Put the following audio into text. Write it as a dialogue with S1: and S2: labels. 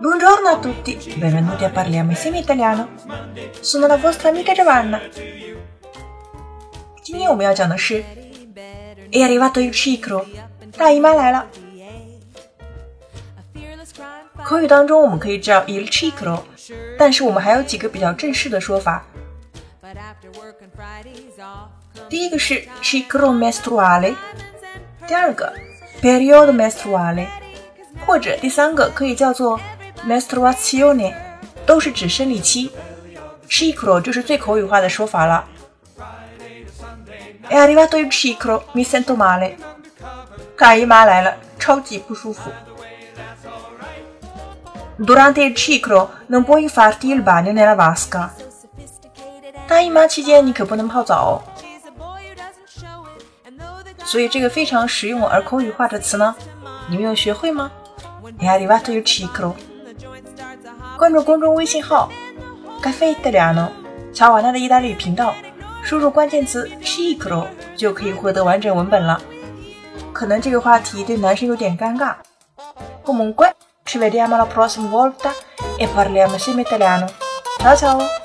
S1: Buongiorno a tutti, benvenuti a Parliamo insieme italiano. Sono la vostra amica Giovanna. 今天我们要讲的是 È arrivato il ciclo，大姨妈来了。口语当中我们可以叫 il ciclo，但是我们还有几个比较正式的说法。第一个是 ciclo mestruale，第二个 periodo mestruale， 或者第三个可以叫做 mestruazione，都是指生理期。ciclo 就是最口语化的说法了。È arrivato il ciclo, mi sento male。大姨妈来了，超级不舒服。Durante il ciclo non puoi farti il bagno nella vasca。大姨妈期间你可不能泡澡。所以这个非常实用而口语化的词呢，你们有学会吗你还里巴巴有吃一口。关注公众微信号“咖啡意大利诺”，查瓦纳的意大利语频道，输入关键词“吃一口”就可以获得完整文本了。可能这个话题对男生有点尴尬。我们乖 ci vediamo la prossima volta e parliamo sempre italiano ciao!